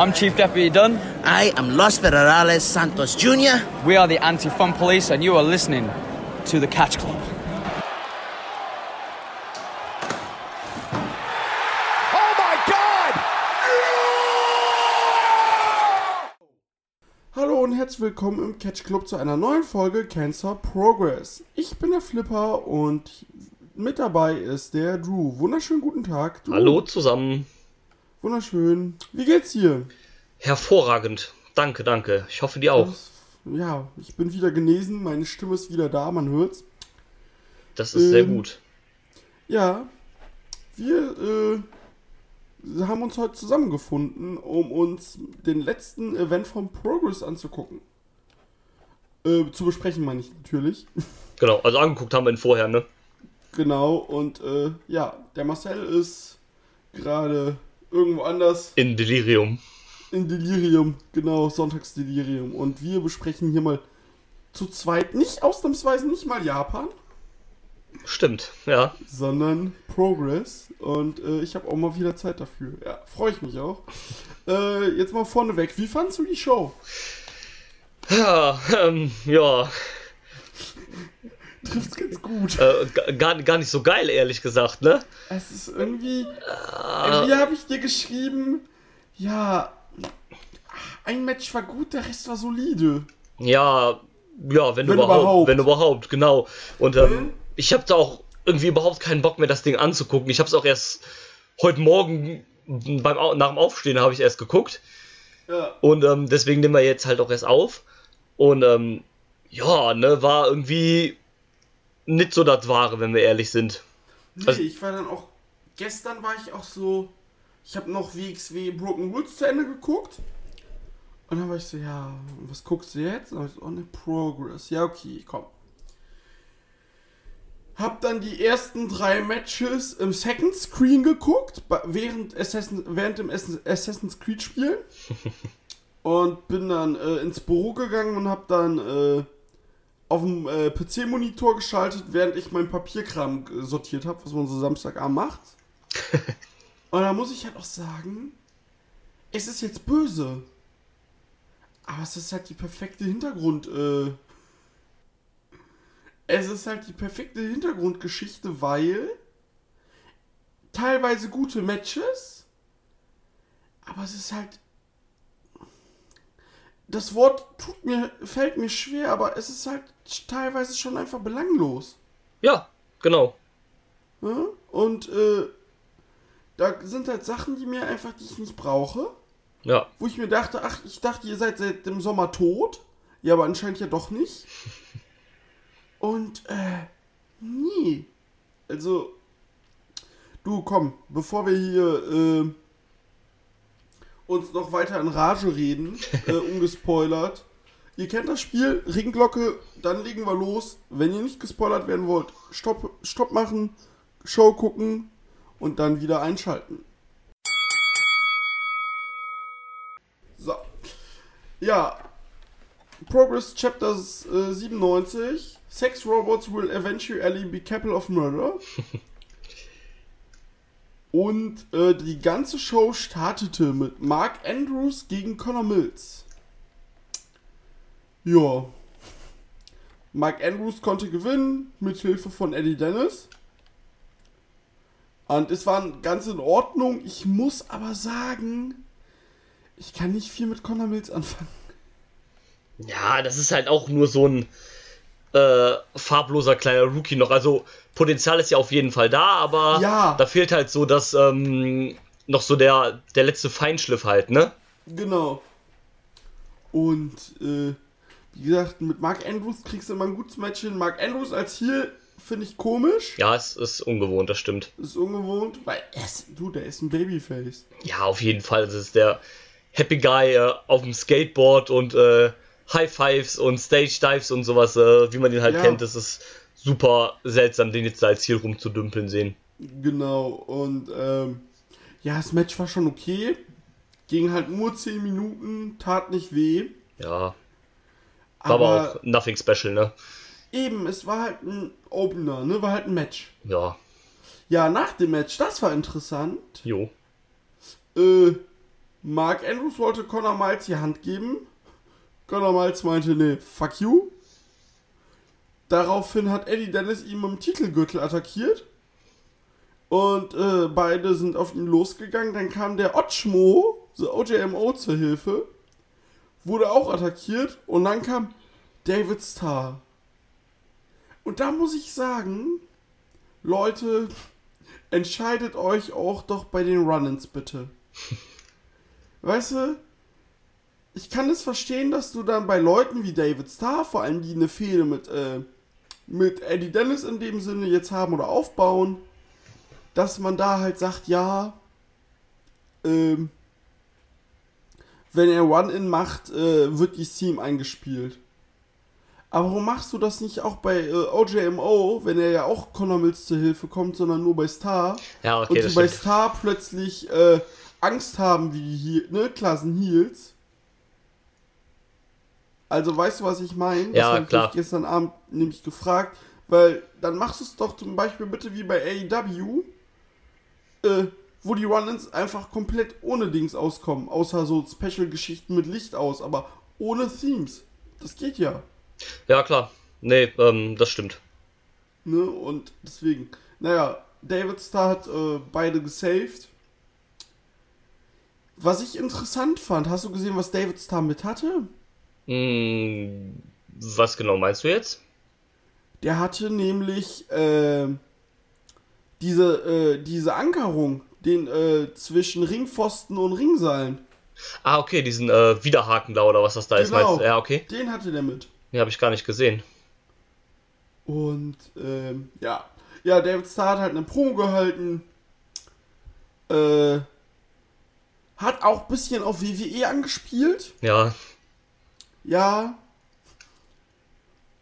I'm Chief Deputy Dunn. I am Los Federales Santos Jr. We are the Anti Fun Police, and you are listening to the Catch Club. Oh my God! Hallo und herzlich willkommen im Catch Club zu einer neuen Folge Cancer Progress. Ich bin der Flipper und mit dabei ist der Drew. Wunderschönen guten Tag. Drew. Hallo zusammen. Wunderschön. Wie geht's dir? Hervorragend. Danke, danke. Ich hoffe, dir auch. Das, ja, ich bin wieder genesen, meine Stimme ist wieder da, man hört's. Das ist sehr ähm, gut. Ja, wir äh, haben uns heute zusammengefunden, um uns den letzten Event vom Progress anzugucken. Äh, zu besprechen, meine ich natürlich. Genau, also angeguckt haben wir ihn vorher, ne? Genau, und äh, ja, der Marcel ist gerade irgendwo anders In Delirium. in Delirium, genau, Sonntagsdelirium. Und wir besprechen hier mal zu zweit, nicht ausnahmsweise nicht mal Japan, Stimmt, ja. sondern Progress. Und äh, ich habe auch mal wieder Zeit dafür. Ja, freue ich mich auch. Äh, jetzt mal vorneweg, wie fandst du die Show? Ja, ähm, ja. Trifft's ganz gut. Äh, ga- gar, gar nicht so geil, ehrlich gesagt, ne? Es ist irgendwie. Irgendwie habe ich dir geschrieben, ja, ein Match war gut, der Rest war solide. Ja, ja, wenn, Wenn überhaupt, überhaupt. Wenn überhaupt, genau. Und ähm, ich habe da auch irgendwie überhaupt keinen Bock mehr, das Ding anzugucken. Ich habe es auch erst heute Morgen beim, nach dem Aufstehen habe ich erst geguckt. Ja. Und ähm, deswegen nehmen wir jetzt halt auch erst auf. Und ähm, ja, ne, war irgendwie nicht so das Wahre, wenn wir ehrlich sind. Nee, Also- ich war dann auch. Gestern war ich auch so. Ich habe noch WXW Broken Woods zu Ende geguckt. Und dann war ich so, ja, was guckst du jetzt? Und dann hab ich so, oh ne, Progress. Ja, okay, komm. Hab dann die ersten drei Matches im Second Screen geguckt, während, Assassin, während dem Ass- Assassin's Creed Spiel. und bin dann äh, ins Büro gegangen und hab dann äh, auf dem äh, PC-Monitor geschaltet, während ich meinen Papierkram äh, sortiert habe, was man so Samstagabend macht. Und da muss ich halt auch sagen, es ist jetzt böse. Aber es ist halt die perfekte Hintergrund. Äh, es ist halt die perfekte Hintergrundgeschichte, weil teilweise gute Matches, aber es ist halt das Wort tut mir, fällt mir schwer, aber es ist halt teilweise schon einfach belanglos. Ja, genau. Und äh, da sind halt Sachen, die mir einfach, die ich nicht brauche. Ja, Wo ich mir dachte, ach, ich dachte, ihr seid seit dem Sommer tot. Ja, aber anscheinend ja doch nicht. Und, äh, nee. Also, du, komm, bevor wir hier, äh, uns noch weiter in Rage reden, äh, ungespoilert. Ihr kennt das Spiel, Ringglocke, dann legen wir los. Wenn ihr nicht gespoilert werden wollt, Stopp, Stopp machen, Show gucken und dann wieder einschalten. So. Ja. Progress Chapters äh, 97. Sex robots will eventually be capable of murder. Und äh, die ganze Show startete mit Mark Andrews gegen Connor Mills. Ja. Mark Andrews konnte gewinnen mit Hilfe von Eddie Dennis. Und es war ganz in Ordnung. Ich muss aber sagen, ich kann nicht viel mit Connor Mills anfangen. Ja, das ist halt auch nur so ein äh, farbloser kleiner Rookie noch. Also Potenzial ist ja auf jeden Fall da, aber Ja. da fehlt halt so das ähm, noch so der, der letzte Feinschliff halt, ne? Genau. Und äh, wie gesagt, mit Mark Andrews kriegst du immer ein gutes Match hin. Mark Andrews als hier finde ich komisch. Ja, es ist ungewohnt, das stimmt. Ist ungewohnt, weil er ist, du, der ist ein Babyface. Ja, auf jeden Fall. Das ist der Happy Guy äh, auf dem Skateboard und äh, High Fives und Stage Dives und sowas, äh, wie man ihn halt Ja. kennt. Das ist super seltsam, den jetzt da als Ziel rumzudümpeln sehen. Genau. Und ähm, ja, das Match war schon okay. Ging halt nur 10 Minuten, tat nicht weh. Ja, war Aber, aber auch nothing special, ne? eben, es war halt ein Opener, ne? War halt ein Match. Ja, Ja, nach dem Match, das war interessant. jo. Äh, Mark Andrews wollte Conor Miles die Hand geben. Conor Miles meinte, nee, fuck you. Daraufhin hat Eddie Dennis ihn mit dem Titelgürtel attackiert. Und äh, beide sind auf ihn losgegangen. Dann kam der Otschmo, so OJMO zur Hilfe. Wurde auch attackiert. Und dann kam David Starr. Und da muss ich sagen, Leute, entscheidet euch auch doch bei den Run-Ins bitte. Weißt du, ich kann es verstehen, dass du dann bei Leuten wie David Starr, vor allem die eine Fehde mit, äh, mit Eddie Dennis in dem Sinne jetzt haben oder aufbauen, dass man da halt sagt, ja, ähm, wenn er Run-In macht, äh, wird die Team eingespielt. Aber warum machst du das nicht auch bei äh, OJMO, wenn er ja auch Conor Mills zur Hilfe kommt, sondern nur bei Star? Ja, okay, und die bei. Star plötzlich äh, Angst haben, wie die Heal, ne, Klassen Heals. Also weißt du, was ich meine? Ja, ich klar. mich gestern Abend nämlich gefragt, weil dann machst du es doch zum Beispiel bitte wie bei AEW, äh, wo die Run-Ins einfach komplett ohne Dings auskommen, außer so Special-Geschichten mit Licht aus, aber ohne Themes. Das geht ja. Ja, klar. Nee, ähm, das stimmt. Ne? Und deswegen, naja, David Starr hat äh, beide gesaved. Was ich interessant fand, hast du gesehen, was David Starr mit hatte? Hm, was genau meinst du jetzt? Der hatte nämlich äh, diese, äh, diese Ankerung den, äh, zwischen Ringpfosten und Ringseilen. Ah, okay, diesen äh, Widerhaken da oder was das da ist. Genau. Meinst du? Ja, okay. Den hatte der mit. Den habe ich gar nicht gesehen. Und ähm, ja. Ja, David Starr hat halt eine Promo gehalten. Äh, hat auch ein bisschen auf WWE angespielt. Ja, Ja.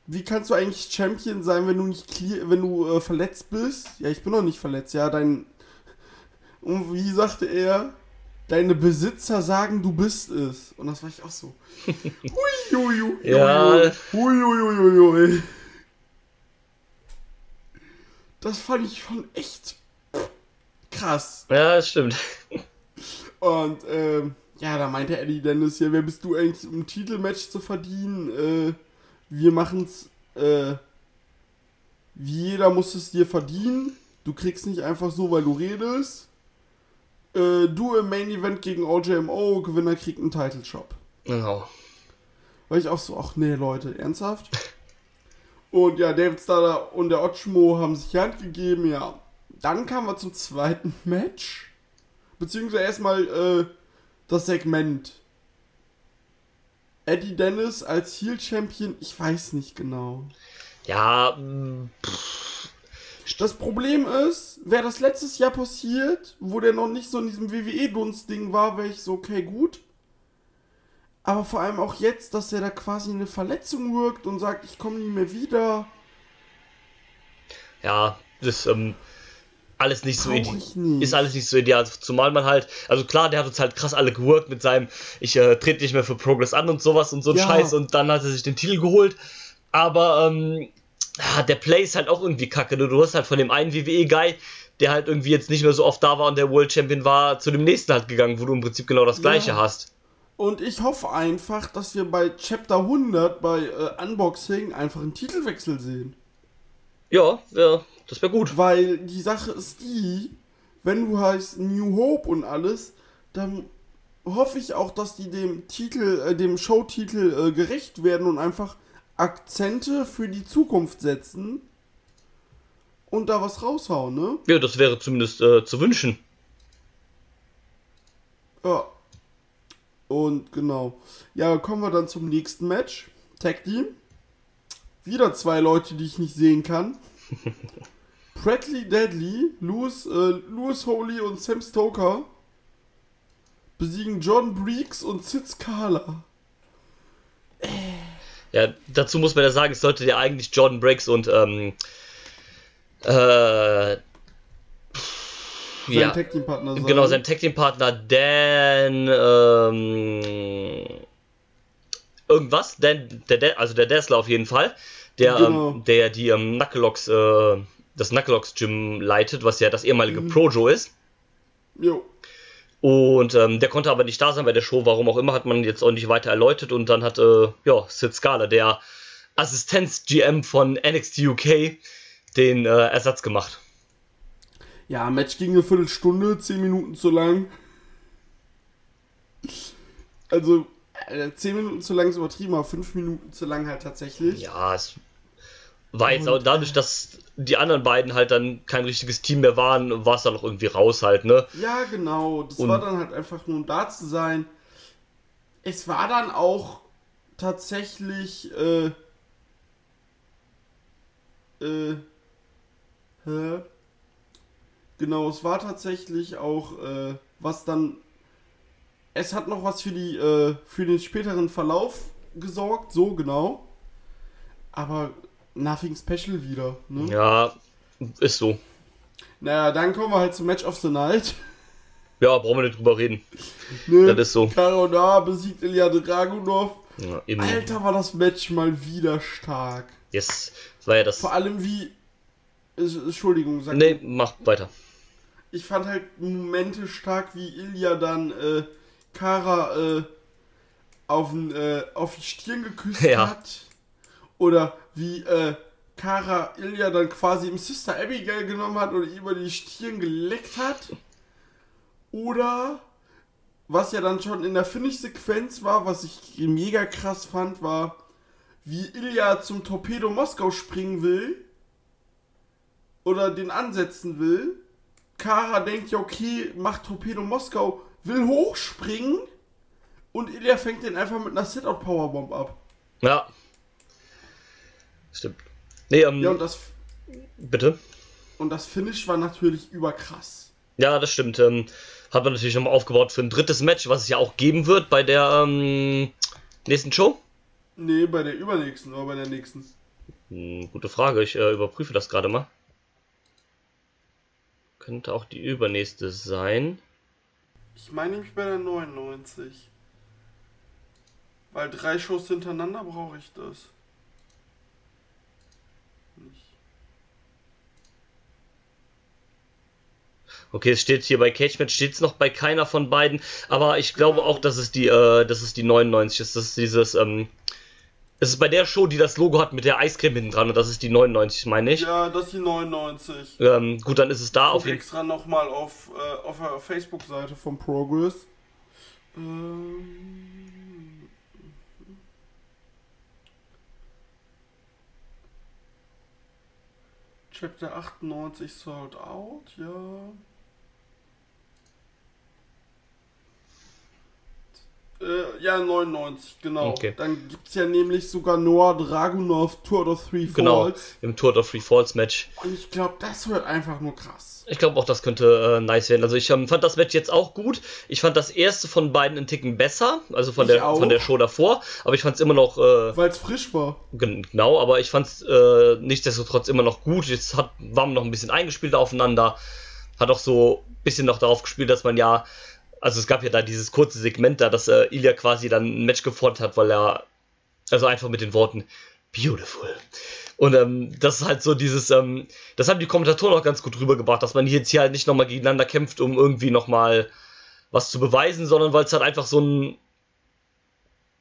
Wie kannst du eigentlich Champion sein, wenn du nicht clear, wenn du äh, verletzt bist? Ja, ich bin noch nicht verletzt. Ja, dein und wie sagte er, deine Besitzer sagen, du bist es. Und das war ich auch so. Hui, Ja. hui. Das fand ich schon echt krass. ja, das stimmt. Und ähm, ja, da meinte Eddie Dennis, ja, wer bist du eigentlich, um ein Titelmatch zu verdienen? Äh, wir machen's, äh, wie jeder muss es dir verdienen. Du kriegst nicht einfach so, weil du redest. Äh, du im Main Event gegen OJMO, Gewinner kriegt einen Title Shop. Genau. Weil ich auch so, ach nee, Leute, ernsthaft? Und ja, David Starr und der Otschmo haben sich die Hand gegeben, ja. Dann kamen wir zum zweiten Match. Beziehungsweise erstmal äh, das Segment. Eddie Dennis als Heel Champion, ich weiß nicht genau. Ja, mm, Das Problem ist, wäre das letztes Jahr passiert, wo der noch nicht so in diesem WWE-Dunst-Ding war, wäre ich so, okay, gut. Aber vor allem auch jetzt, dass er da quasi eine Verletzung wirkt und sagt, ich komme nie mehr wieder. ja, das ähm, alles nicht so Brauch ide- ich nicht. ist alles nicht so ideal. Zumal man halt, also klar, der hat uns halt krass alle geworkt mit seinem, ich äh, trete nicht mehr für Progress an und sowas und so ein Ja. Scheiß und dann hat er sich den Titel geholt. Aber ähm, ja, der Play ist halt auch irgendwie kacke. Du, du hast halt von dem einen WWE-Guy, der halt irgendwie jetzt nicht mehr so oft da war und der World Champion war, zu dem nächsten halt gegangen, wo du im Prinzip genau das gleiche Ja. hast. Und ich hoffe einfach, dass wir bei Chapter 100 bei äh, Unboxing einfach einen Titelwechsel sehen. Ja, ja, das wäre gut. Weil die Sache ist die, wenn du heißt New Hope und alles, dann hoffe ich auch, dass die dem Titel, äh, dem Showtitel äh, gerecht werden und einfach Akzente für die Zukunft setzen und da was raushauen, ne? Ja, das wäre zumindest äh, zu wünschen. Ja. Und genau. Ja, kommen wir dann zum nächsten Match. Tag Team. Wieder zwei Leute, die ich nicht sehen kann. Bradley Deadly, Louis, äh, Louis Holy und Sam Stoker besiegen John Breeks und Sid Scala. Ja, dazu muss man ja sagen, es sollte ja eigentlich Jordan Breaks und ähm, äh, Sein ja, Tag Team Partner sein. genau, sein Tag Team Partner Dan ähm, irgendwas, Dan, der, der, also der Dazzler auf jeden Fall, der, Genau. ähm, der die ähm, Knucklelocks, äh, das Knucklelocks Gym leitet, was ja das ehemalige Mhm. Projo ist. Jo. Und ähm, der konnte aber nicht da sein bei der Show, warum auch immer, hat man jetzt auch nicht weiter erläutert. Und dann hat äh, ja, Sid Scala, der Assistenz-GM von NXT UK, den äh, Ersatz gemacht. Ja, Match ging eine Viertelstunde, zehn Minuten zu lang. Also, äh, zehn Minuten zu lang ist übertrieben, aber fünf Minuten zu lang halt tatsächlich. Ja, es war jetzt auch dadurch, dass die anderen beiden halt dann kein richtiges Team mehr waren, war es dann auch irgendwie raus halt, ne? Ja, genau. Das Und- war dann halt einfach nur, um da zu sein. Es war dann auch tatsächlich, äh, äh, hä? Genau, es war tatsächlich auch, äh, was dann, es hat noch was für die, äh, für den späteren Verlauf gesorgt, so genau. Aber nothing special wieder, ne? Ja, ist so. Naja, dann kommen wir halt zum Match of the Night. Ja, brauchen wir nicht drüber reden. Ne? Das ist so. Karona besiegt Ilya Dragunov. Ja. Alter, war das Match mal wieder stark. Yes. Das war ja das. Vor allem wie. Entschuldigung, sag Nee, mach weiter. Ich fand halt Momente stark, wie Ilya dann äh, Kara äh, auf, den, äh, auf die Stirn geküsst Ja. hat. Oder wie äh, Kara Ilya dann quasi im Sister Abigail genommen hat und über die Stirn geleckt hat. Oder was ja dann schon in der Finish-Sequenz war, was ich mega krass fand, war, wie Ilya zum Torpedo Moskau springen will. Oder den ansetzen will. Kara denkt ja, okay, macht Torpedo Moskau, will hochspringen. Und Ilya fängt den einfach mit einer Sit-Out-Powerbomb ab. Ja. Stimmt. Nee, ähm, Ja, und das, bitte. und das Finish war natürlich überkrass. Ja, das stimmt. Ähm, hat man natürlich nochmal aufgebaut für ein drittes Match, was es ja auch geben wird bei der ähm, nächsten Show. Nee, bei der übernächsten oder bei der nächsten. Hm, gute Frage, ich äh, überprüfe das gerade mal. Könnte auch die übernächste sein. Ich meine nämlich bei der 99. Weil drei Shows hintereinander brauche ich das. Nicht. Okay, es steht hier bei Cage Match, steht es noch bei keiner von beiden, aber ich glaube auch, dass es die, äh, dass es die 99 ist. Das ist dieses, ähm, es ist bei der Show, die das Logo hat mit der Eiscreme hinten dran und das ist die 99, meine ich. Ja, das ist die 99. Ähm, gut, dann ist es da auf Guck jeden extra nochmal auf, äh, auf der Facebook-Seite vom Progress. Ähm, Chapter 98 Sold Out, ja. Äh, ja, 99, genau. Okay. Dann gibt es ja nämlich sogar Noah Dragunov Tour of Three Genau, Falls. im Tour of Free Falls Match. Und ich glaube, das wird einfach nur krass. Ich glaube auch, das könnte äh, nice werden. Also ich ähm, fand das Match jetzt auch gut. Ich fand das erste von beiden einen Ticken besser, also von Ich der auch. von der Show davor. Aber ich fand es immer noch äh, Weil es frisch war. gen- genau. Aber ich fand es äh, nichtsdestotrotz immer noch gut. Jetzt hat waren noch ein bisschen eingespielt aufeinander. Hat auch so ein bisschen noch darauf gespielt, dass man ja also es gab ja da dieses kurze Segment da, dass äh, Ilya quasi dann ein Match gefordert hat, weil er also einfach mit den Worten beautiful. Und ähm, das ist halt so dieses, ähm, das haben die Kommentatoren auch ganz gut rübergebracht, dass man jetzt hier halt nicht nochmal gegeneinander kämpft, um irgendwie nochmal was zu beweisen, sondern weil es halt einfach so ein,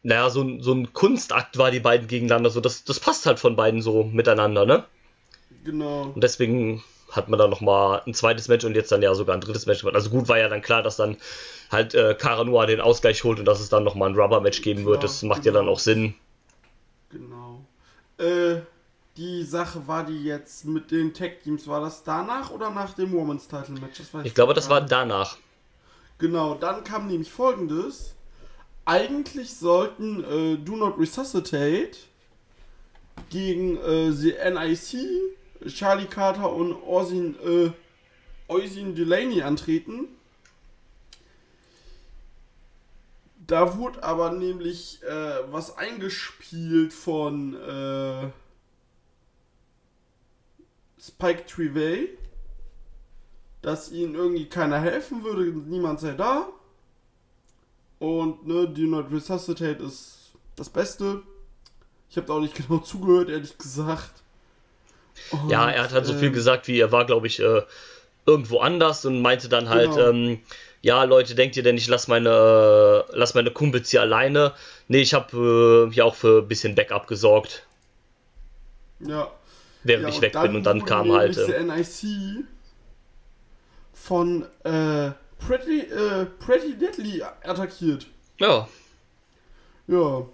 naja, so ein, so ein Kunstakt war, die beiden gegeneinander. So, das, das passt halt von beiden so miteinander, ne? Genau. Und deswegen hat man dann nochmal ein zweites Match und jetzt dann ja sogar ein drittes Match. Also gut war ja dann klar, dass dann halt äh, Karanua den Ausgleich holt und dass es dann nochmal ein Rubber-Match geben wird. Klar, Das macht ja dann genau. auch Sinn. Genau. Äh, die Sache war die jetzt mit den Tag Teams, war das danach oder nach dem Women's Title Match? Weiß Ich glaube, das war danach. Genau, dann kam nämlich folgendes. Eigentlich sollten äh, Do Not Resuscitate gegen äh, die NIC, Charlie Carter und Orsin, äh, Oisin Delaney antreten. Da wurde aber nämlich äh, was eingespielt von äh, Spike Trivey, dass ihnen irgendwie keiner helfen würde, niemand sei da. Und ne, Do Not Resuscitate ist das Beste. Ich habe da auch nicht genau zugehört, ehrlich gesagt. Und, Ja, er hat halt so viel ähm, gesagt, wie er war, glaube ich, äh, irgendwo anders und meinte dann halt, Genau. ähm, ja, Leute, denkt ihr denn, ich lass meine, lass meine Kumpels hier alleine? Nee, ich habe äh, ja auch für ein bisschen Backup gesorgt, Ja. während ja, ich weg bin und dann kam halt. Äh, NIC von äh, Pretty, äh, Pretty Deadly attackiert. ja, Ja.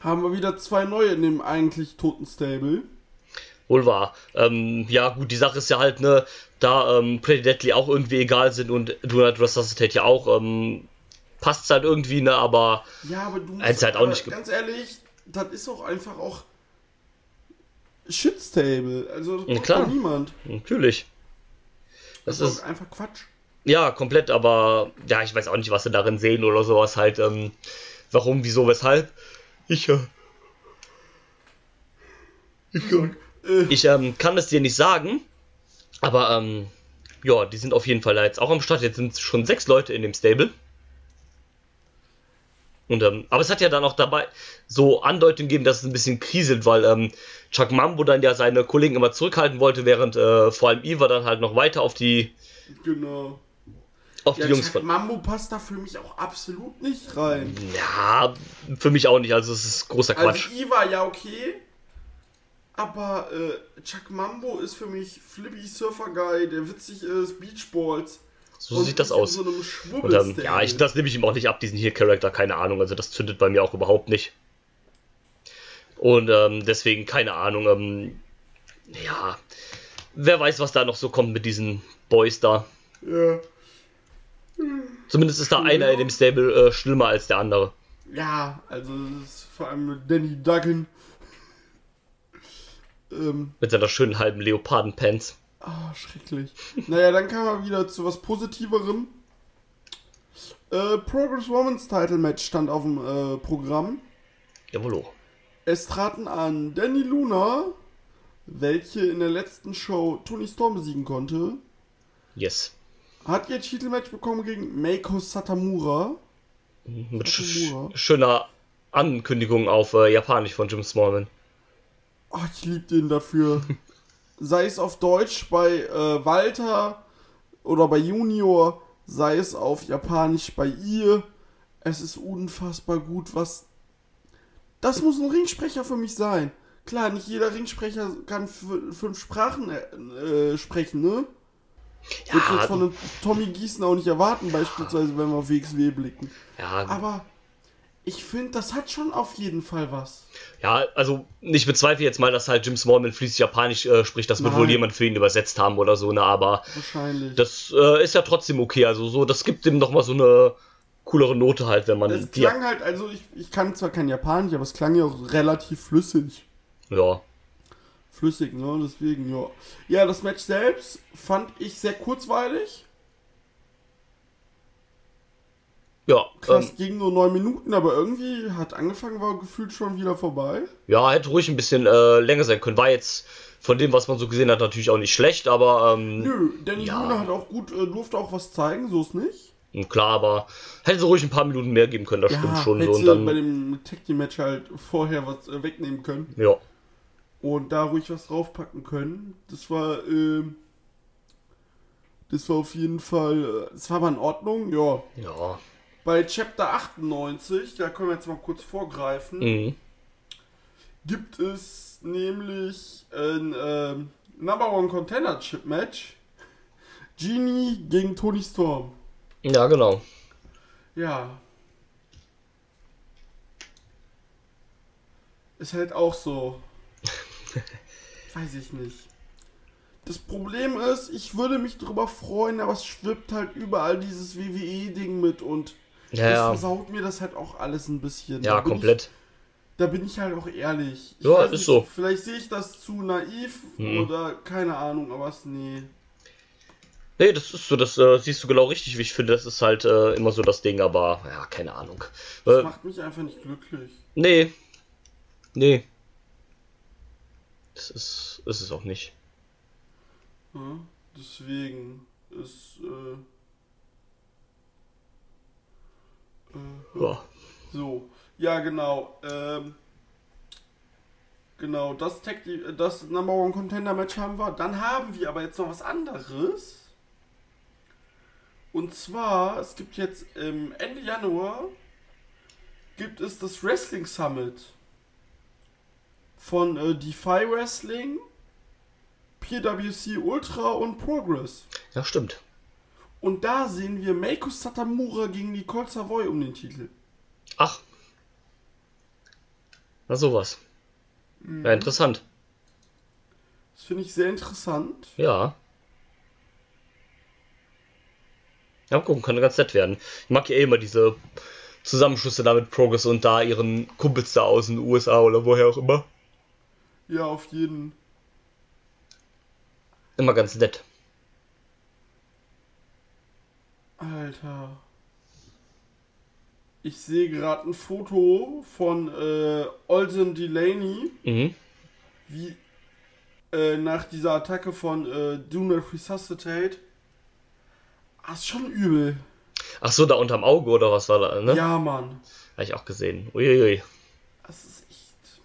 Haben wir wieder zwei neue in dem eigentlich toten Stable. Wohl wahr. Ähm, ja, gut, die Sache ist ja halt, ne, da ähm, Pretty Deadly auch irgendwie egal sind und Do Not Resuscitate ja auch, ähm, passt halt irgendwie, ne, aber Ja, aber du musst halt auch nicht ganz ehrlich, das ist auch einfach auch Shitstable. Also das Ja, klar. niemand. natürlich. Das, Das ist einfach Quatsch. ja, komplett, aber ja, ich weiß auch nicht, was sie darin sehen oder sowas halt, ähm, warum, wieso, weshalb. Ich, äh, ich, äh, ich ähm, kann es dir nicht sagen, aber ähm, ja, die sind auf jeden Fall da jetzt auch am Start. Jetzt sind schon sechs Leute in dem Stable. Und, ähm, aber es hat ja dann auch dabei so Andeutungen gegeben, dass es ein bisschen kriselt, weil ähm, Chuck Mambo dann ja seine Kollegen immer zurückhalten wollte, während äh, vor allem Eva dann halt noch weiter auf die, Genau. auf die Ja, Jungs Chuck. Mambo passt da für mich auch absolut nicht rein. Ja, für mich auch nicht, also es ist großer Quatsch. Also Eva ja okay, aber äh, Chuck Mambo ist für mich Flippy Surfer Guy, der witzig ist, Beachballs. so und sieht das aus. So Und, Schwubbelstable. ja, ich, das nehme ich ihm auch nicht ab, diesen hier Charakter, keine Ahnung. Also das zündet bei mir auch überhaupt nicht. Und ähm, deswegen, keine Ahnung, ähm, ja, wer weiß, was da noch so kommt mit diesen Boys da. ja. Zumindest ist da einer in dem Stable äh, schlimmer als der andere. ja, also das ist vor allem mit Danny Duggan. Ähm, Mit seiner schönen halben Leopardenpants. ah, schrecklich. naja, dann kam er wieder zu was Positiverem. Äh, Progress Women's Title Match stand auf dem äh, Programm. Jawollo. Es traten an Danny Luna, welche in der letzten Show Tony Storm besiegen konnte, Yes. hat ihr Titelmatch bekommen gegen Meiko Satamura. Mit sch Nakamura. schöner Ankündigung auf äh, Japanisch von Jim Smallman. Oh, ich lieb den dafür. sei es auf Deutsch bei äh, Walter oder bei Junior, sei es auf Japanisch bei ihr. Es ist unfassbar gut, was. Das muss ein Ringsprecher für mich sein. Klar, nicht jeder Ringsprecher kann fünf Sprachen äh, äh, sprechen, ne? Würde ich jetzt von einem Tommy Gießen auch nicht erwarten, beispielsweise, wenn wir auf WXW blicken. ja, Aber ich finde, das hat schon auf jeden Fall was. Ja, also ich bezweifle jetzt mal, dass halt Jim Smallman fließend Japanisch äh, spricht. Das wird wohl jemand für ihn übersetzt haben oder so, ne? Aber Wahrscheinlich. das äh, ist ja trotzdem okay. Also so, das gibt ihm nochmal so eine coolere Note halt, wenn man Es klang halt, also ich, ich kann zwar kein Japanisch, aber es klang ja auch relativ flüssig. Ja. Flüssig, ne? Deswegen, ja. Ja, das Match selbst fand ich sehr kurzweilig. Ja, Krass, ähm, ging nur neun Minuten, aber irgendwie hat angefangen, war gefühlt schon wieder vorbei. ja, hätte ruhig ein bisschen äh, länger sein können. War jetzt von dem, was man so gesehen hat, natürlich auch nicht schlecht, aber ähm, Nö, Danny Ja. Luna hat auch gut, äh, durfte auch was zeigen, so ist nicht. klar, aber hätte so ruhig ein paar Minuten mehr geben können, das stimmt schon so. hätte Und dann, bei dem Tag Team Match halt vorher was äh, wegnehmen können ja. und da ruhig was draufpacken können. Das war, ähm, das war auf jeden Fall, äh, das war aber in Ordnung, ja. Ja. Bei Chapter 98, da können wir jetzt mal kurz vorgreifen, Mhm. gibt es nämlich ein ähm, Number One Contender Chip Match. Genie gegen Tony Storm. Ja, genau. Ja. Ist halt auch so. Weiß ich nicht. Das Problem ist, ich würde mich drüber freuen, aber es schwippt halt überall dieses WWE-Ding mit und Ja, das ja. versaut mir das halt auch alles ein bisschen. Ja, komplett. Ich, da bin ich halt auch ehrlich. Ich Ja, ist so. Vielleicht sehe ich das zu naiv Mhm. oder keine Ahnung, aber es nee. Nee, das ist so, das äh, siehst du genau richtig, wie ich finde. Das ist halt äh, immer so das Ding, aber ja, keine Ahnung. Das Äh, macht mich einfach nicht glücklich. nee. Nee. Das ist, ist es auch nicht. Ja, deswegen ist äh, äh, Ja. so. Ja, genau. Ähm, genau, das, Tag, das Number One Contender Match haben wir. Dann haben wir aber jetzt noch was anderes. Und zwar, es gibt jetzt ähm, Ende Januar gibt es das Wrestling Summit von äh, Defy Wrestling, PWC Ultra und Progress. Ja, stimmt. Und da sehen wir Meiko Satamura gegen Nicole Savoy um den Titel. Ach. Na sowas. Ja, interessant. Das finde ich sehr interessant. Ja. Ja, gucken, kann ganz nett werden. Ich mag ja eh immer diese Zusammenschlüsse da mit Progress und da ihren Kumpels da aus den USA oder woher auch immer. Ja, auf jeden. Immer ganz nett. Alter. Ich sehe gerade ein Foto von äh, Olsen Delaney, Mhm. wie äh, nach dieser Attacke von äh, Do Not Resuscitate. Ah, ist schon übel. Ach so, da unterm Auge oder was war da, ne? Ja, Mann. Habe ich auch gesehen. Uiuiui. Das ist echt.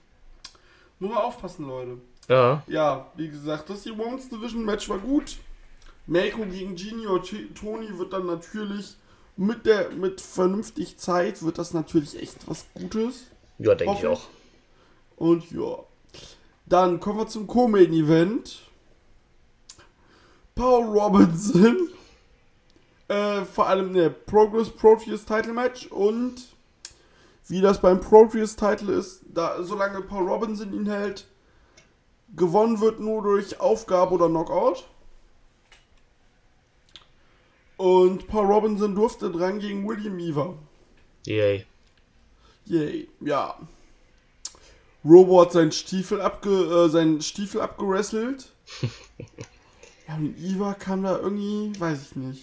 Nur mal aufpassen, Leute. Ja. Ja, wie gesagt, das Women's Division Match war gut. Meiko gegen Junior Tony wird dann natürlich mit der mit vernünftig Zeit wird das natürlich echt was Gutes. Ja, denke ich auch. Und ja. Dann kommen wir zum Co-Main Event. Paul Robinson. Äh, vor allem der Progress Proteus Title Match und wie das beim Proteus Title ist, da solange Paul Robinson ihn hält, gewonnen wird nur durch Aufgabe oder Knockout. Und Paul Robinson durfte dran gegen William Eva. Yay. Yay, ja. Robo hat seinen Stiefel, abge, äh, seinen Stiefel abgerasselt. ja, und Iva kam da irgendwie, weiß ich nicht.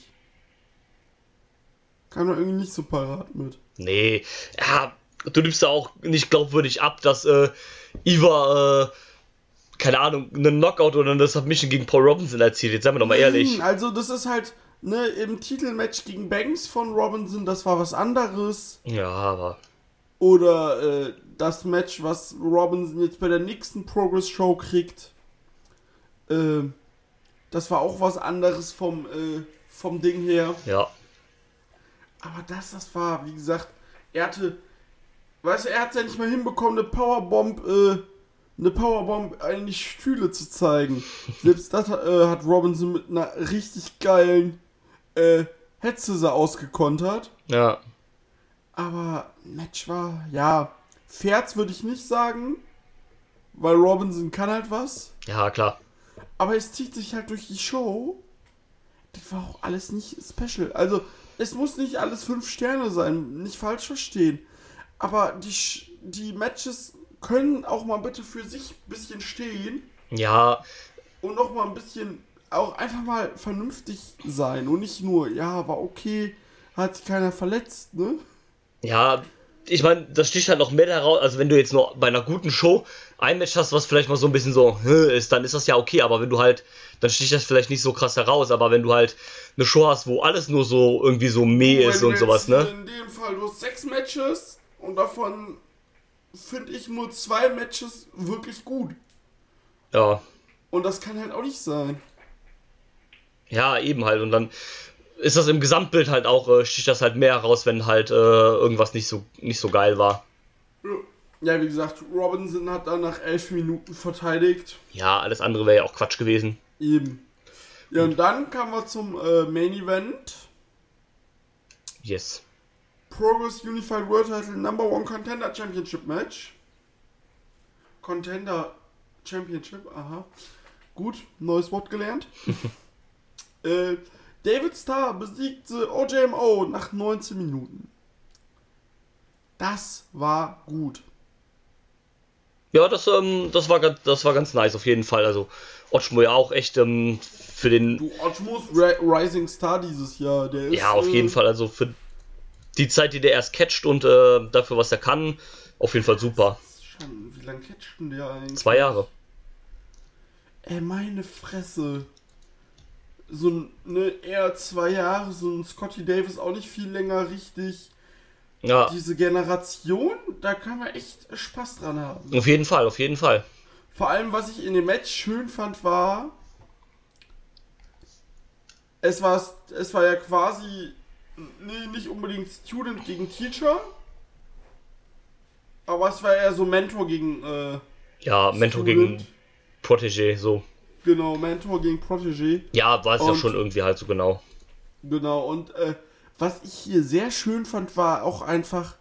Kam da irgendwie nicht so parat mit. Nee, ja, du nimmst ja auch nicht glaubwürdig ab, dass äh, Iva, äh, keine Ahnung, einen Knockout oder eine Submission gegen Paul Robinson erzielt. Jetzt seien wir doch mal ehrlich. Also, das ist halt, ne, im Titelmatch gegen Banks von Robinson, das war was anderes. Ja, aber. Oder äh, das Match, was Robinson jetzt bei der nächsten Progress Show kriegt. Äh, das war auch was anderes vom, äh, vom Ding her. Ja. Aber das, das war, wie gesagt, er hatte, weißt du, er hat es ja nicht mal hinbekommen, eine Powerbomb, äh, eine Powerbomb die Stühle zu zeigen. Selbst das äh, hat Robinson mit einer richtig geilen äh, Headschissor ausgekontert. Ja. Aber Match war, ja, Ferz würde ich nicht sagen, weil Robinson kann halt was. Ja, klar. Aber es zieht sich halt durch die Show. Das war auch alles nicht special. Also, es muss nicht alles fünf Sterne sein, nicht falsch verstehen. Aber die, die Matches können auch mal bitte für sich ein bisschen stehen Ja, und auch mal ein bisschen, auch einfach mal vernünftig sein. Und nicht nur, ja, war okay, hat sich keiner verletzt, ne? ja, ich meine, das sticht halt noch mehr heraus. Also, wenn du jetzt nur bei einer guten Show ein Match hast, was vielleicht mal so ein bisschen so ist, dann ist das ja okay. Aber wenn du halt, dann sticht das vielleicht nicht so krass heraus. Aber wenn du halt eine Show hast, wo alles nur so irgendwie so meh ist und sowas, ne? In dem Fall, du hast sechs Matches und davon finde ich nur zwei Matches wirklich gut. Ja. Und das kann halt auch nicht sein. Ja, eben halt. Und dann ist das im Gesamtbild halt auch, äh, sticht das halt mehr heraus, wenn halt äh, irgendwas nicht so, nicht so geil war. Ja, wie gesagt, Robinson hat dann nach elf Minuten verteidigt. Ja, alles andere wäre ja auch Quatsch gewesen. Eben. Ja, und dann kamen wir zum äh, Main Event. Yes. Progress Unified World Title Number One Contender Championship Match. Contender Championship, aha. Gut, neues Wort gelernt. äh, David Starr besiegte OJMO nach 19 Minuten. Das war gut. Ja, das, ähm, das, war, ganz- das war ganz nice auf jeden Fall. Also, Otschmo ja auch echt ähm, für den. Du, Otschmus Rising Star dieses Jahr, der ist. Ja, auf äh, jeden Fall. Also für die Zeit, die der erst catcht und äh, dafür, was er kann, auf jeden Fall super. Schon, wie lange catcht denn der eigentlich? Zwei Jahre. Ey, meine Fresse. So ein, ne, eher zwei Jahre, so ein Scotty Davis auch nicht viel länger richtig. Ja, Diese Generation, da kann man echt Spaß dran haben. auf jeden Fall, auf jeden Fall. Vor allem, was ich in dem Match schön fand, war, es war, es war ja quasi nee, nicht unbedingt Student gegen Teacher, aber es war eher so Mentor gegen äh, Ja, Mentor Student. gegen Protégé, so. Genau Mentor gegen Protégé. Ja, war es ja schon irgendwie halt so genau. Genau, und äh, was ich hier sehr schön fand, war auch einfach,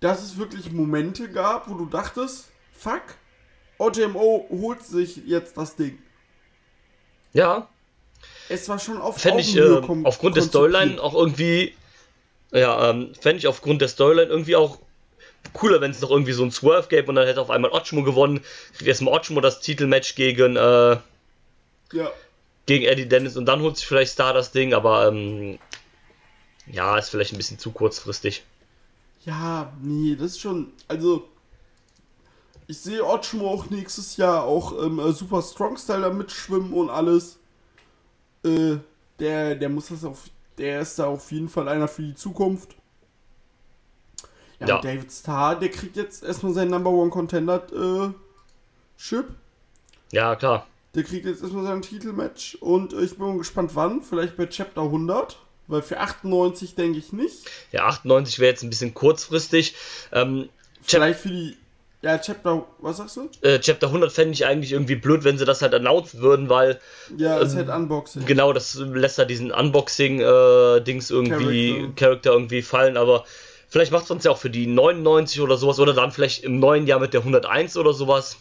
dass es wirklich Momente gab, wo du dachtest, fuck, OJMO holt sich jetzt das Ding. Ja, Es war schon auf fände ich äh, aufgrund der. Storyline auch irgendwie, ja, ähm, fände ich aufgrund der Storyline irgendwie auch cooler, wenn es noch irgendwie so ein Swerve gäbe und dann hätte auf einmal Ochmo gewonnen, kriegt erstmal Ochmo das Titelmatch gegen, äh, Ja, gegen Eddie Dennis und dann holt sich vielleicht Star das Ding, aber ähm, ja, ist vielleicht ein bisschen zu kurzfristig. ja, nee, das ist schon, also, ich sehe Ochmo auch nächstes Jahr auch im äh, Super Strong Style mitschwimmen und alles. Äh, der, der muss das auf, der ist da auf jeden Fall einer für die Zukunft. Ja, Ja. David Starr, der kriegt jetzt erstmal seinen Number One Contender äh, Chip. Ja, klar. Der kriegt jetzt erstmal sein Titelmatch und äh, ich bin gespannt, wann. Vielleicht bei Chapter 100, weil für 98 denke ich nicht. Ja, 98 wäre jetzt ein bisschen kurzfristig. Ähm, Vielleicht für die. Ja, Chapter. Was sagst du? äh, Chapter 100 fände ich eigentlich irgendwie blöd, wenn sie das halt announced würden, weil Ja, ist Ähm, halt Unboxing. genau das lässt da diesen Unboxing-Dings irgendwie, Character. Charakter irgendwie fallen, aber vielleicht macht es uns ja auch für die 99 oder sowas oder dann vielleicht im neuen Jahr mit der 101 oder sowas.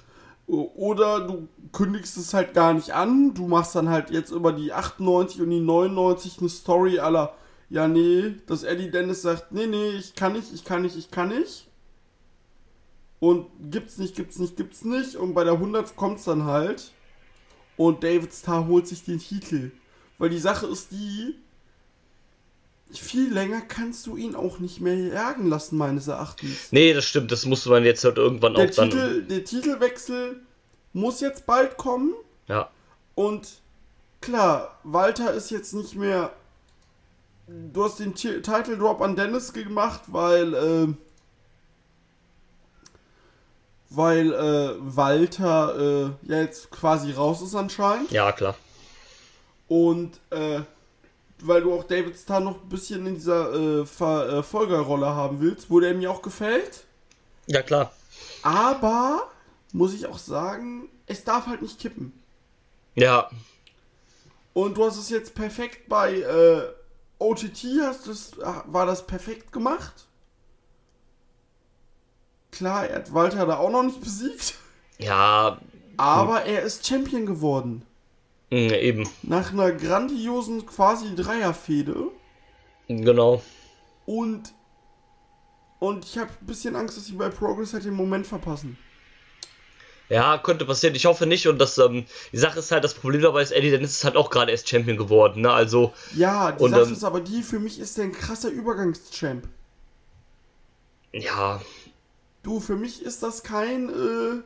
Oder du kündigst es halt gar nicht an. Du machst dann halt jetzt über die 98 und die 99 eine Story aller. Ja, nee, dass Eddie Dennis sagt, nee, nee, ich kann nicht, ich kann nicht, ich kann nicht. Und gibt's nicht, gibt's nicht, gibt's nicht. Und bei der 100 kommt's dann halt. Und David Starr holt sich den Titel. Weil die Sache ist die, viel länger kannst du ihn auch nicht mehr jagen lassen, meines Erachtens. Nee, das stimmt, das musste man jetzt halt irgendwann Der, auch dann. Titel, der Titelwechsel muss jetzt bald kommen. Ja. Und klar, Walter ist jetzt nicht mehr. Du hast den Ti- Title Drop an Dennis gemacht, weil. Äh, weil äh, Walter äh, ja jetzt quasi raus ist anscheinend. Ja, klar. Und äh, weil du auch David Starr noch ein bisschen in dieser äh, Ver äh, Folgerrolle haben willst, wo der mir auch gefällt. Ja, klar. Aber, muss ich auch sagen, es darf halt nicht kippen. Ja, Und du hast es jetzt perfekt bei äh, OTT, hast du's, ah, war das perfekt gemacht. Klar, er hat Walter da auch noch nicht besiegt, ja, aber er ist Champion geworden. Mh, eben. Nach einer grandiosen quasi Dreierfehde. Genau. Und, und ich habe ein bisschen Angst, dass sie bei Progress halt den Moment verpassen. Ja, könnte passieren. Ich hoffe nicht. Und das, ähm, die Sache ist halt, das Problem dabei ist, Eddie Dennis ist halt auch gerade erst Champion geworden, ne? Also, Ja, die Und, Sache ähm, ist aber die, für mich ist der ein krasser Übergangschamp. ja, Du, für mich ist das kein, äh,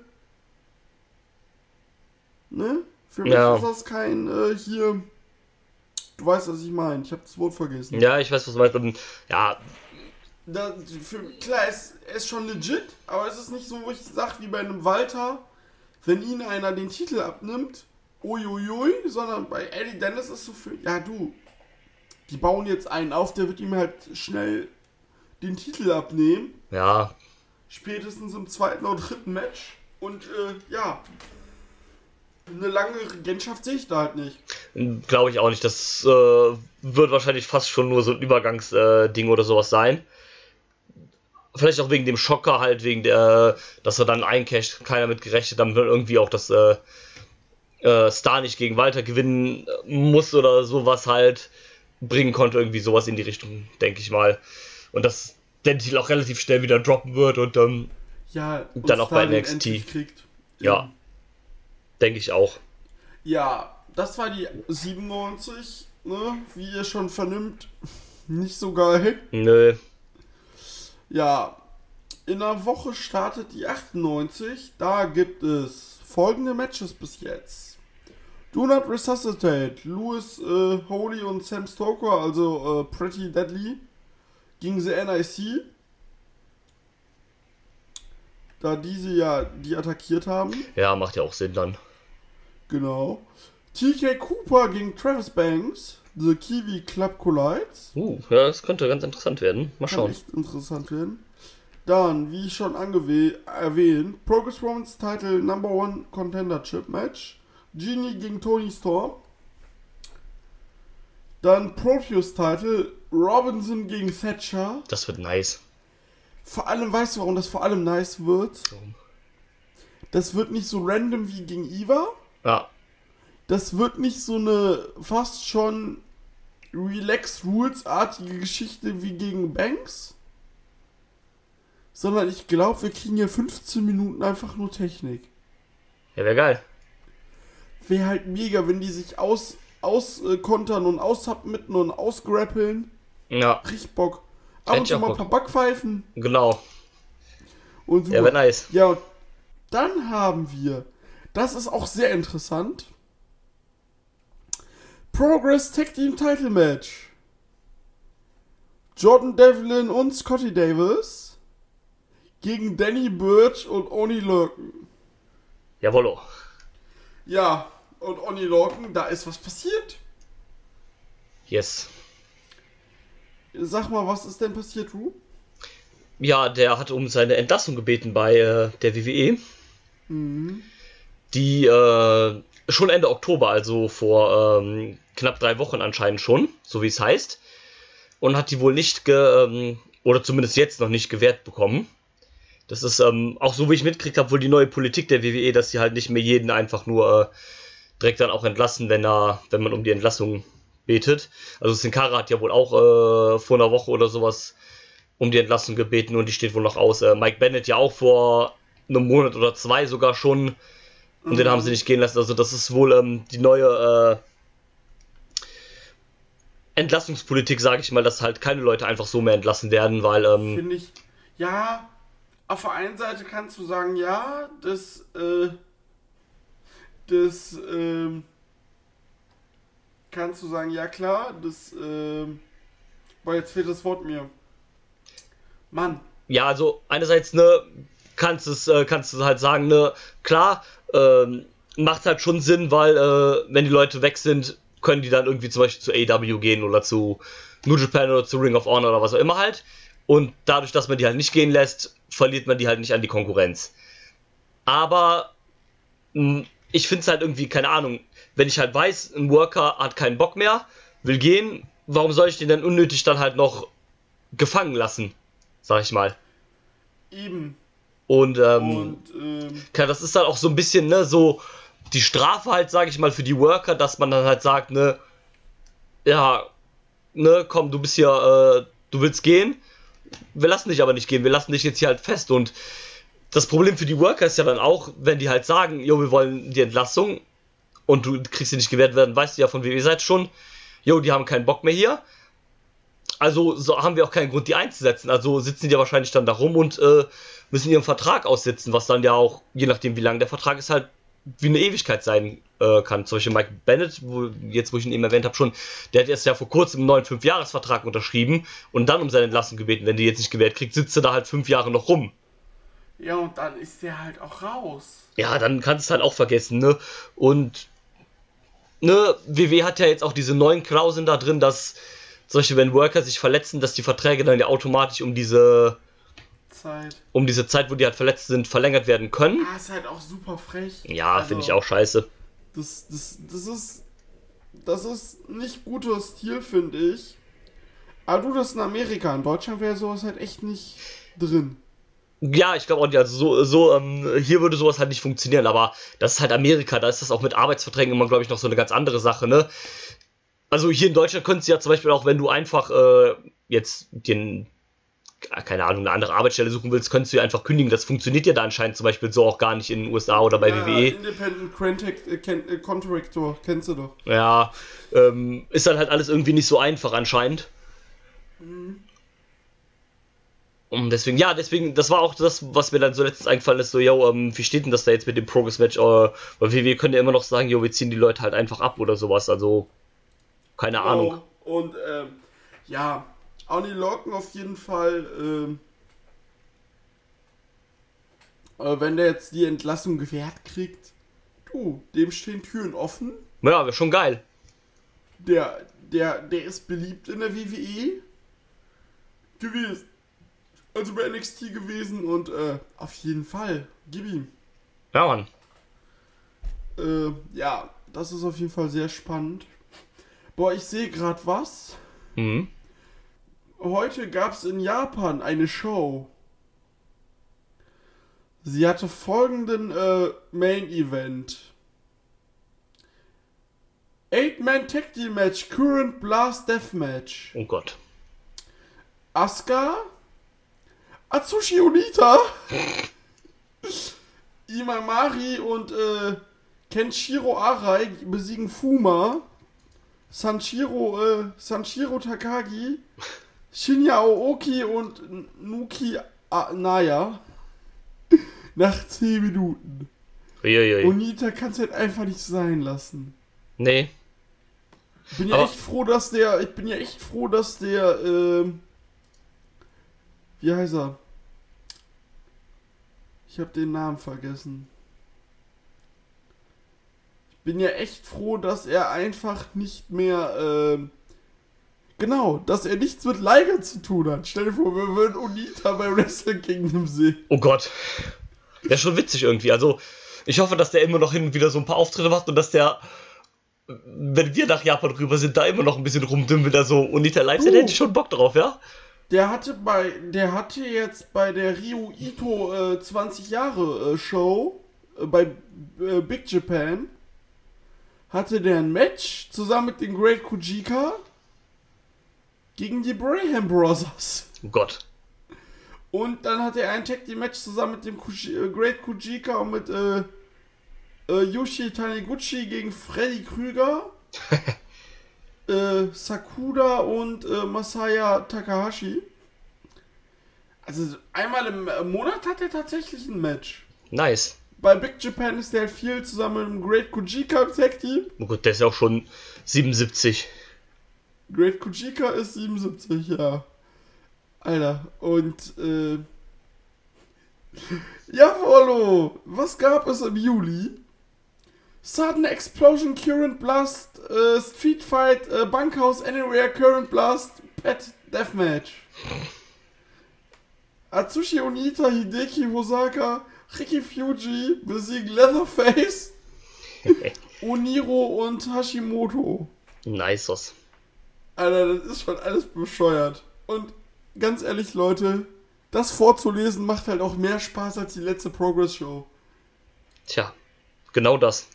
ne? Für mich Ja. ist das kein, äh, hier, du weißt, was ich meine. Ich habe das Wort vergessen. ja, ich weiß, was du meinst. Ja, Da, für, klar, es ist schon legit, aber es ist nicht so, wo ich sage, wie bei einem Walter, wenn ihn einer den Titel abnimmt, uiuiui, sondern bei Eddie Dennis ist so für, ja du, die bauen jetzt einen auf, der wird ihm halt schnell den Titel abnehmen, ja, spätestens im zweiten oder dritten Match und äh, ja, eine lange Regentschaft sehe ich da halt nicht. glaube ich auch nicht. Das äh, wird wahrscheinlich fast schon nur so ein Übergangsding äh, oder sowas sein. Vielleicht auch wegen dem Schocker halt, wegen der, dass er dann eincasht, keiner mit gerechnet, damit man irgendwie auch das äh, äh, Star nicht gegen Walter gewinnen muss oder sowas halt bringen konnte, irgendwie sowas in die Richtung, denke ich mal. Und dass der Titel auch relativ schnell wieder droppen wird und ähm, Ja, und Dann auch bei NXT. Kriegt. ja, denke ich auch. Ja, das war die 97, ne? Wie ihr schon vernimmt, nicht so geil. Nö, Ja, in einer Woche startet die 98. Da gibt es folgende Matches bis jetzt. Do Not Resuscitate, Louis äh, Holy und Sam Stoker, also äh, Pretty Deadly, gegen the NIC. Da diese ja die attackiert haben. ja, macht ja auch Sinn dann. Genau. TK Cooper gegen Travis Banks. The Kiwi Club Collides. Uh, ja, das könnte ganz interessant werden. Mal Kann schauen. echt interessant werden. Dann, wie schon erwähnt, Progress Women's Title Number One Contender Chip Match. Genie gegen Tony Storm. Dann Proteus Title Robinson gegen Thatcher. Das wird nice. Vor allem, weißt du, warum das vor allem nice wird? Warum? Das wird nicht so random wie gegen Eva. Ja, Das wird nicht so eine fast schon Relax Rules-artige Geschichte wie gegen Banks. Sondern ich glaube, wir kriegen hier 15 Minuten einfach nur Technik. ja wäre geil. Wäre halt mega, wenn die sich aus, auskontern und aussubmitten und ausgrappeln. Ja, Richtig Bock. Ab und zu mal ein paar Backpfeifen genau. und. Ja, wäre nice. Ja, und dann haben wir, das ist auch sehr interessant, Progress Tag Team Title Match. Jordan Devlin und Scotty Davis gegen Danny Birch und Oni Lurken. Jawollo. Ja, und Oni Lurken, da ist was passiert. Yes. Sag mal, was ist denn passiert, Ru? Ja, der hat um seine Entlassung gebeten bei äh, der WWE. Die äh, schon Ende Oktober, also vor ähm, knapp drei Wochen anscheinend schon, so wie es heißt. Und hat die wohl nicht, ge, ähm, oder zumindest jetzt noch nicht gewährt bekommen. Das ist ähm, auch so, wie ich mitgekriegt habe, wohl die neue Politik der WWE, dass sie halt nicht mehr jeden einfach nur äh, direkt dann auch entlassen, wenn er, wenn man um die Entlassung betet. Also Sin Cara hat ja wohl auch äh, vor einer Woche oder sowas um die Entlassung gebeten und die steht wohl noch aus. Äh, Mike Bennett ja auch vor einem Monat oder zwei sogar schon und den haben sie nicht gehen lassen. Also das ist wohl ähm, die neue äh, Entlassungspolitik, sage ich mal, dass halt keine Leute einfach so mehr entlassen werden, weil ähm, Finde ich, ja, auf der einen Seite kannst du sagen, ja, das, äh, das, ähm, kannst du sagen, ja klar, das, ähm, boah, jetzt fehlt das Wort mir. Mann, ja, also einerseits ne kannst es äh, kannst du halt sagen ne klar ähm, macht halt schon Sinn, weil äh, wenn die Leute weg sind, können die dann irgendwie zum Beispiel zu AW gehen oder zu New Japan oder zu Ring of Honor oder was auch immer halt. Und dadurch, dass man die halt nicht gehen lässt, verliert man die halt nicht an die Konkurrenz. Aber mh, ich finde es halt irgendwie, keine Ahnung, wenn ich halt weiß, ein Worker hat keinen Bock mehr, will gehen, warum soll ich den dann unnötig dann halt noch gefangen lassen, sag ich mal. eben. Und, ähm, Und, ähm, das ist dann auch so ein bisschen, ne, so die Strafe halt, sag ich mal, für die Worker, dass man dann halt sagt, ne, ja, ne, komm, du bist hier, äh, du willst gehen, wir lassen dich aber nicht gehen, wir lassen dich jetzt hier halt fest. Und das Problem für die Worker ist ja dann auch, wenn die halt sagen, jo, wir wollen die Entlassung und du kriegst sie nicht gewährt werden, weißt du ja von WWE seid schon, jo, die haben keinen Bock mehr hier. Also so haben wir auch keinen Grund, die einzusetzen. Also sitzen die ja wahrscheinlich dann da rum und äh, müssen ihren Vertrag aussitzen, was dann ja auch, je nachdem wie lang der Vertrag ist, halt wie eine Ewigkeit sein äh, kann. Zum Beispiel Mike Bennett, wo, jetzt wo ich ihn eben erwähnt habe schon, der hat erst ja vor kurzem einen neuen Fünfjahresvertrag unterschrieben und dann um seine Entlassung gebeten. Wenn die jetzt nicht gewährt kriegt, sitzt er da halt fünf Jahre noch rum. Ja, und dann ist der halt auch raus. Ja, dann kannst du es halt auch vergessen, ne? Und ne, WW hat ja jetzt auch diese neuen Klauseln da drin, dass Beispiel, wenn Worker sich verletzen, dass die Verträge dann ja automatisch um diese Zeit. um diese Zeit, wo die halt verletzt sind, verlängert werden können. Ah, ist halt auch super frech. Ja, Also, finde ich auch scheiße. Das, das, das ist. Das ist nicht guter Stil, finde ich. Aber du, das in Amerika. In Deutschland wäre sowas halt echt nicht drin. Ja, ich glaube auch nicht. Also so, so ähm, hier würde sowas halt nicht funktionieren, aber das ist halt Amerika, da ist das auch mit Arbeitsverträgen immer, glaube ich, noch so eine ganz andere Sache, ne? Also hier in Deutschland könntest du ja zum Beispiel auch, wenn du einfach äh, jetzt den, keine Ahnung, eine andere Arbeitsstelle suchen willst, könntest du ja einfach kündigen. Das funktioniert ja da anscheinend zum Beispiel so auch gar nicht in den USA oder bei Ja, WWE. Independent Contract, äh, äh, Contractor, kennst du doch. Ja, ähm, ist dann halt alles irgendwie nicht so einfach anscheinend. Und deswegen, ja, deswegen, das war auch das, was mir dann so letztens eingefallen ist, so, yo, ähm, wie steht denn das da jetzt mit dem Progress-Match? Äh, weil wir, wir können ja immer noch sagen, yo, wir ziehen die Leute halt einfach ab oder sowas, also, keine Ahnung. Oh, und ähm, ja, Oni Locken auf jeden Fall, ähm, äh, wenn der jetzt die Entlassung gewährt kriegt, du, dem stehen Türen offen. Ja, wäre schon geil. Der, der, der ist beliebt in der WWE gewesen. Also bei NXT gewesen und äh, auf jeden Fall, gib ihm. Ja, Mann. Äh, ja, das ist auf jeden Fall sehr spannend. Boah, ich sehe gerade was. Mhm. Heute gab es in Japan eine Show. Sie hatte folgenden äh, Main Event. Eight-Man Tag Team Match, Current Blast Death Match. Oh Gott. Asuka, Atsushi Onita, Imamari und äh, Kenshiro Arai besiegen Fuma, Sanshiro, äh, Sanshiro Takagi, Shinya Aoki und Nuki A Naya. Nach 10 Minuten. Uiuiui. Onita kann es halt einfach nicht sein lassen. Nee. Ich bin ja Aber- echt froh, dass der. Ich bin ja echt froh, dass der. Ähm, wie heißt er? Ich habe den Namen vergessen. Ich bin ja echt froh, dass er einfach nicht mehr. Ähm, genau, dass er nichts mit Liger zu tun hat. Stell dir vor, wir würden Onita bei Wrestle Kingdom sehen. Oh Gott. Ja, schon witzig irgendwie. Also, ich hoffe, dass der immer noch hin und wieder so ein paar Auftritte macht und dass der, wenn wir nach Japan rüber sind, da immer noch ein bisschen rumdümpelt. Also, Onita live da hätte ich schon Bock drauf, ja? Der hatte bei, der hatte jetzt bei der Ryu Ito äh, 20 Jahre äh, Show äh, bei äh, Big Japan hatte der ein Match zusammen mit den Great Kujika gegen die Braham Brothers. Oh Gott. Und dann hatte er ein Tag Team Match zusammen mit dem Kuji, äh, Great Kujika und mit äh, Yoshi Taniguchi gegen Freddy Krüger, äh, Sakuda und äh, Masaya Takahashi. Also einmal im äh, Monat hat er tatsächlich ein Match. Nice. Bei Big Japan ist der viel zusammen mit dem Great Kujika im Tag Team. Oh Gott, der ist ja auch schon 77. Great Kujika ist 77, ja. Alter, und äh. Jawollo! Was gab es im Juli? Sudden Explosion, Current Blast, äh, Street Fight, äh, Bunkhouse Anywhere, Current Blast, Pet Deathmatch. Atsushi Onita, Hideki Hosaka, Riki Fuji besiegen Leatherface, Oniro und Hashimoto. Nice. Alter, das ist schon alles bescheuert. Und ganz ehrlich, Leute, das vorzulesen macht halt auch mehr Spaß als die letzte Progress Show. Tja, genau das.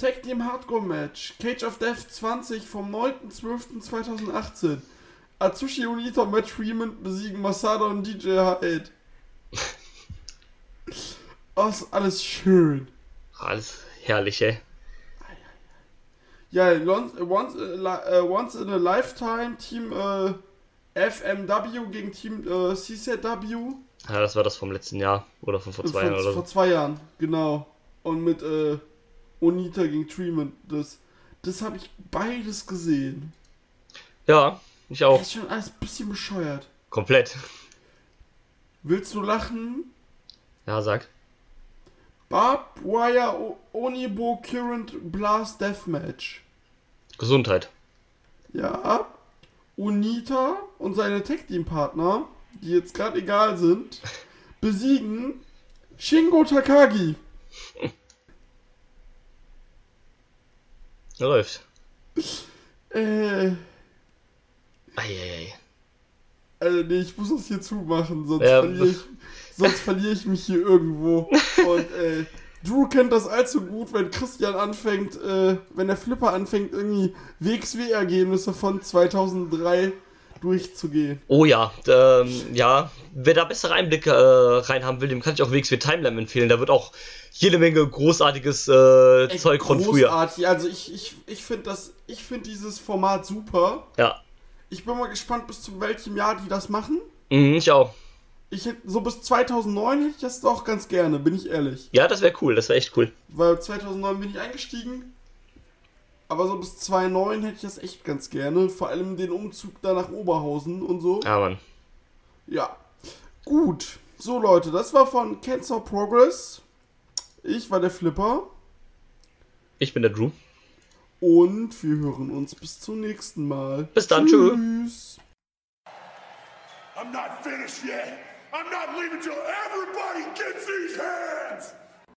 Tag Team Hardcore Match, Cage of Death 20 vom 9.12.2018. Atsushi und Matt Freeman besiegen Masada und DJ Hyde. Oh, ist alles schön. Alles herrlich, ey. Ja, once, äh, once in a Lifetime Team äh, FMW gegen Team äh, CZW. Ja, das war das vom letzten Jahr. Oder von vor zwei Vor, Jahren oder vor so. zwei Jahren, genau. Und mit äh, Onita gegen Treatment. Das, das habe ich beides gesehen. Ja, ich auch. Das ist schon alles ein bisschen bescheuert. Komplett. Willst du lachen? Ja, sag. Barbed Wire O- Onibo Current Blast Deathmatch. Gesundheit. Ja. Onita und seine Tag Team Partner, die jetzt gerade egal sind, besiegen Shingo Takagi. Läuft. Äh, Eieiei. also nee, ich muss das hier zumachen, sonst Ja. verliere ich, sonst verliere ich mich hier irgendwo. Und äh, Drew kennt das allzu gut, wenn Christian anfängt, äh, wenn der Flipper anfängt, irgendwie WXW-Ergebnisse von 2003 durchzugehen. Oh ja, ähm, ja. Wer da bessere Einblicke äh, rein haben will, dem kann ich auch WXW Timeline empfehlen. Da wird auch jede Menge großartiges äh, Ey, Zeug von früher. großartig. Also ich, ich, ich finde das, ich finde dieses Format super. Ja. Ich bin mal gespannt, bis zu welchem Jahr die das machen. Mhm, ich auch. Ich hätte, so bis 2009 hätte ich das doch ganz gerne, bin ich ehrlich. Ja, das wäre cool, das wäre echt cool. Weil 2009 bin ich eingestiegen. Aber so bis 2009 hätte ich das echt ganz gerne. Vor allem den Umzug da nach Oberhausen und so. Ja, Mann. Ja. Gut. So, Leute, das war von Cancer Progress. Ich war der Flipper. Ich bin der Drew. Und wir hören uns bis zum nächsten Mal. Bis dann. Tschüss. I'm not finished yet. I'm not leaving till everybody gets these hands.